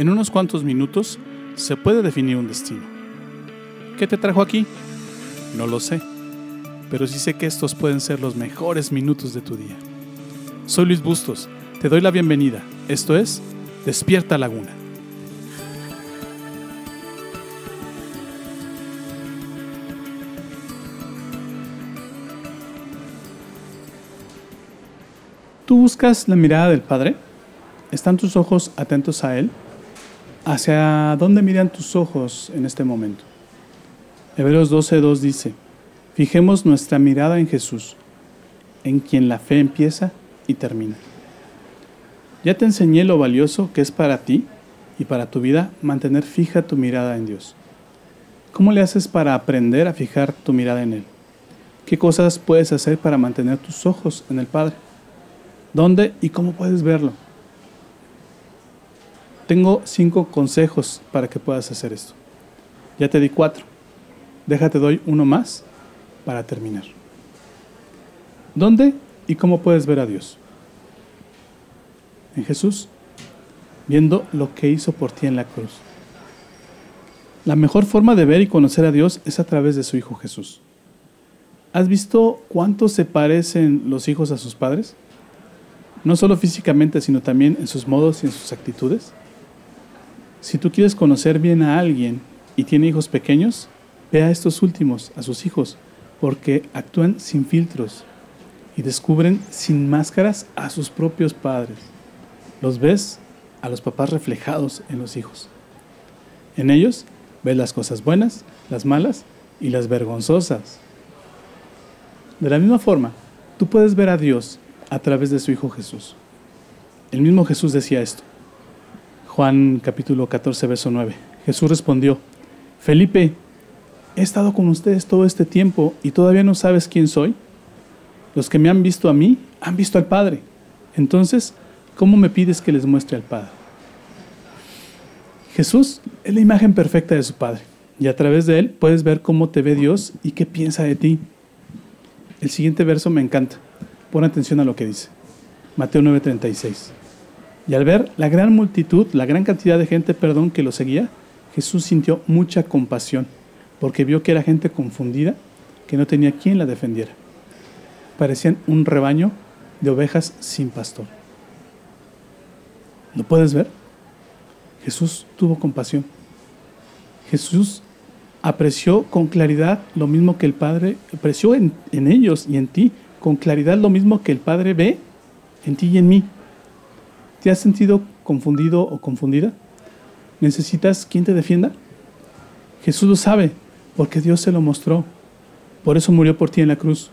En unos cuantos minutos se puede definir un destino. ¿Qué te trajo aquí? No lo sé, pero sí sé que estos pueden ser los mejores minutos de tu día. Soy Luis Bustos, te doy la bienvenida. Esto es Despierta Laguna. ¿Tú buscas la mirada del Padre? ¿Están tus ojos atentos a Él? ¿Hacia dónde miran tus ojos en este momento? Hebreos 12.2 dice, fijemos nuestra mirada en Jesús, en quien la fe empieza y termina. Ya te enseñé lo valioso que es para ti y para tu vida mantener fija tu mirada en Dios. ¿Cómo le haces para aprender a fijar tu mirada en Él? ¿Qué cosas puedes hacer para mantener tus ojos en el Padre? ¿Dónde y cómo puedes verlo? Tengo cinco consejos para que puedas hacer esto. Ya te di cuatro. Déjate doy uno más para terminar. ¿Dónde y cómo puedes ver a Dios? En Jesús, viendo lo que hizo por ti en la cruz. La mejor forma de ver y conocer a Dios es a través de su Hijo Jesús. ¿Has visto cuánto se parecen los hijos a sus padres? No solo físicamente, sino también en sus modos y en sus actitudes. Si tú quieres conocer bien a alguien y tiene hijos pequeños, ve a estos últimos, a sus hijos, porque actúan sin filtros y descubren sin máscaras a sus propios padres. Los ves a los papás reflejados en los hijos. En ellos ves las cosas buenas, las malas y las vergonzosas. De la misma forma, tú puedes ver a Dios a través de su Hijo Jesús. El mismo Jesús decía esto. Juan capítulo 14, verso 9. Jesús respondió, Felipe, he estado con ustedes todo este tiempo y todavía no sabes quién soy. Los que me han visto a mí han visto al Padre. Entonces, ¿cómo me pides que les muestre al Padre? Jesús es la imagen perfecta de su Padre y a través de él puedes ver cómo te ve Dios y qué piensa de ti. El siguiente verso me encanta. Pon atención a lo que dice. Mateo 9:36. Y al ver la gran multitud, la gran cantidad de gente, perdón, que lo seguía, Jesús sintió mucha compasión, porque vio que era gente confundida, que no tenía quien la defendiera. Parecían un rebaño de ovejas sin pastor. ¿Lo puedes ver? Jesús tuvo compasión. Jesús apreció con claridad lo mismo que el Padre, apreció en, en ellos y en ti con claridad lo mismo que el Padre ve en ti y en mí. ¿Te has sentido confundido o confundida? ¿Necesitas quien te defienda? Jesús lo sabe, porque Dios se lo mostró. Por eso murió por ti en la cruz.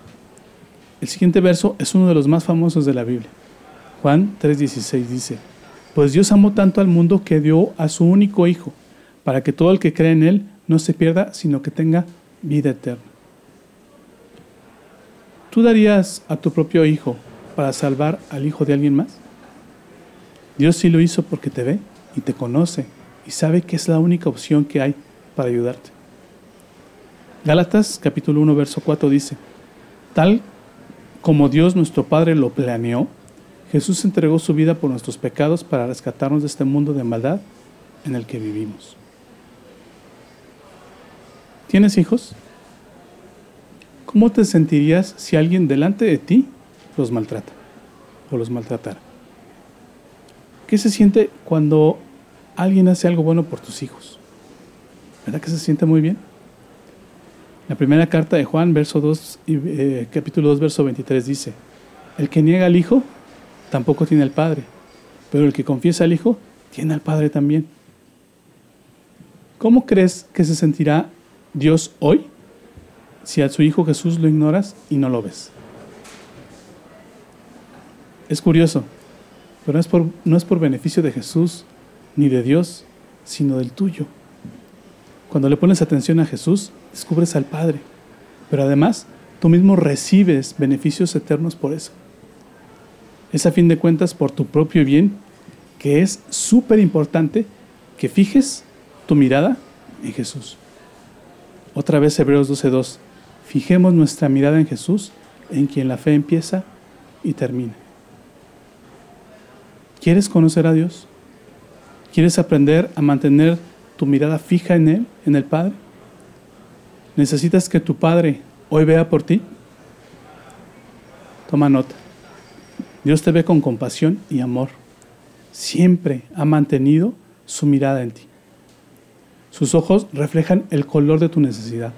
El siguiente verso es uno de los más famosos de la Biblia. Juan 3:16 dice, Pues Dios amó tanto al mundo que dio a su único Hijo, para que todo el que cree en Él no se pierda, sino que tenga vida eterna. ¿Tú darías a tu propio Hijo para salvar al Hijo de alguien más? Dios sí lo hizo porque te ve y te conoce y sabe que es la única opción que hay para ayudarte. Gálatas capítulo 1 verso 4 dice, tal como Dios nuestro Padre lo planeó, Jesús entregó su vida por nuestros pecados para rescatarnos de este mundo de maldad en el que vivimos. ¿Tienes hijos? ¿Cómo te sentirías si alguien delante de ti los maltrata o los maltratara? ¿Qué se siente cuando alguien hace algo bueno por tus hijos? ¿Verdad que se siente muy bien? La primera carta de Juan, verso 2, eh, capítulo 2, verso 23 dice, el que niega al Hijo tampoco tiene al Padre, pero el que confiesa al Hijo tiene al Padre también. ¿Cómo crees que se sentirá Dios hoy si a su Hijo Jesús lo ignoras y no lo ves? Es curioso, pero no es, por, no es por beneficio de Jesús ni de Dios, sino del tuyo. Cuando le pones atención a Jesús, descubres al Padre. Pero además, tú mismo recibes beneficios eternos por eso. Es a fin de cuentas por tu propio bien que es súper importante que fijes tu mirada en Jesús. Otra vez Hebreos 12.2. Fijemos nuestra mirada en Jesús, en quien la fe empieza y termina. ¿Quieres conocer a Dios? ¿Quieres aprender a mantener tu mirada fija en Él, en el Padre? ¿Necesitas que tu Padre hoy vea por ti? Toma nota. Dios te ve con compasión y amor. Siempre ha mantenido su mirada en ti. Sus ojos reflejan el color de tu necesidad.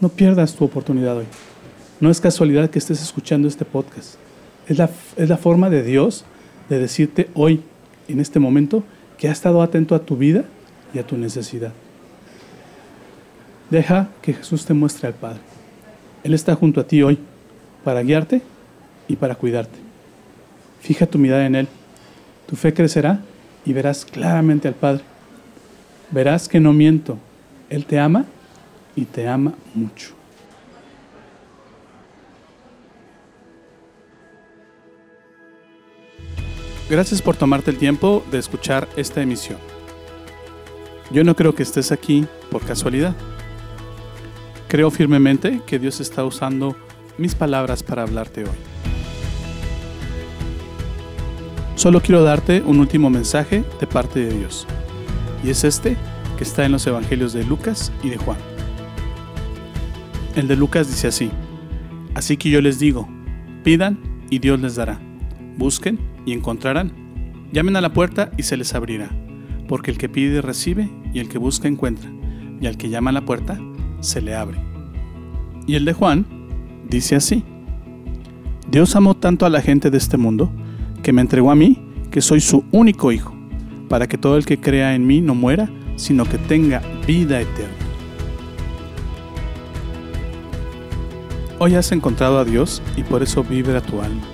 No pierdas tu oportunidad hoy. No es casualidad que estés escuchando este podcast. Es la, es la forma de Dios de decirte hoy, en este momento, que ha estado atento a tu vida y a tu necesidad. Deja que Jesús te muestre al Padre. Él está junto a ti hoy para guiarte y para cuidarte. Fija tu mirada en Él. Tu fe crecerá y verás claramente al Padre. Verás que no miento. Él te ama y te ama mucho. Gracias por tomarte el tiempo de escuchar esta emisión. Yo no creo que estés aquí por casualidad. Creo firmemente que Dios está usando mis palabras para hablarte hoy. Solo quiero darte un último mensaje de parte de Dios. Y es este que está en los Evangelios de Lucas y de Juan. El de Lucas dice así, Así que yo les digo, pidan y Dios les dará, busquen y encontrarán, llamen a la puerta y se les abrirá, porque el que pide recibe y el que busca encuentra, y al que llama a la puerta se le abre. Y el de Juan dice así, Dios amó tanto a la gente de este mundo, que me entregó a mí, que soy su único hijo, para que todo el que crea en mí no muera, sino que tenga vida eterna. Hoy has encontrado a Dios y por eso vibra tu alma.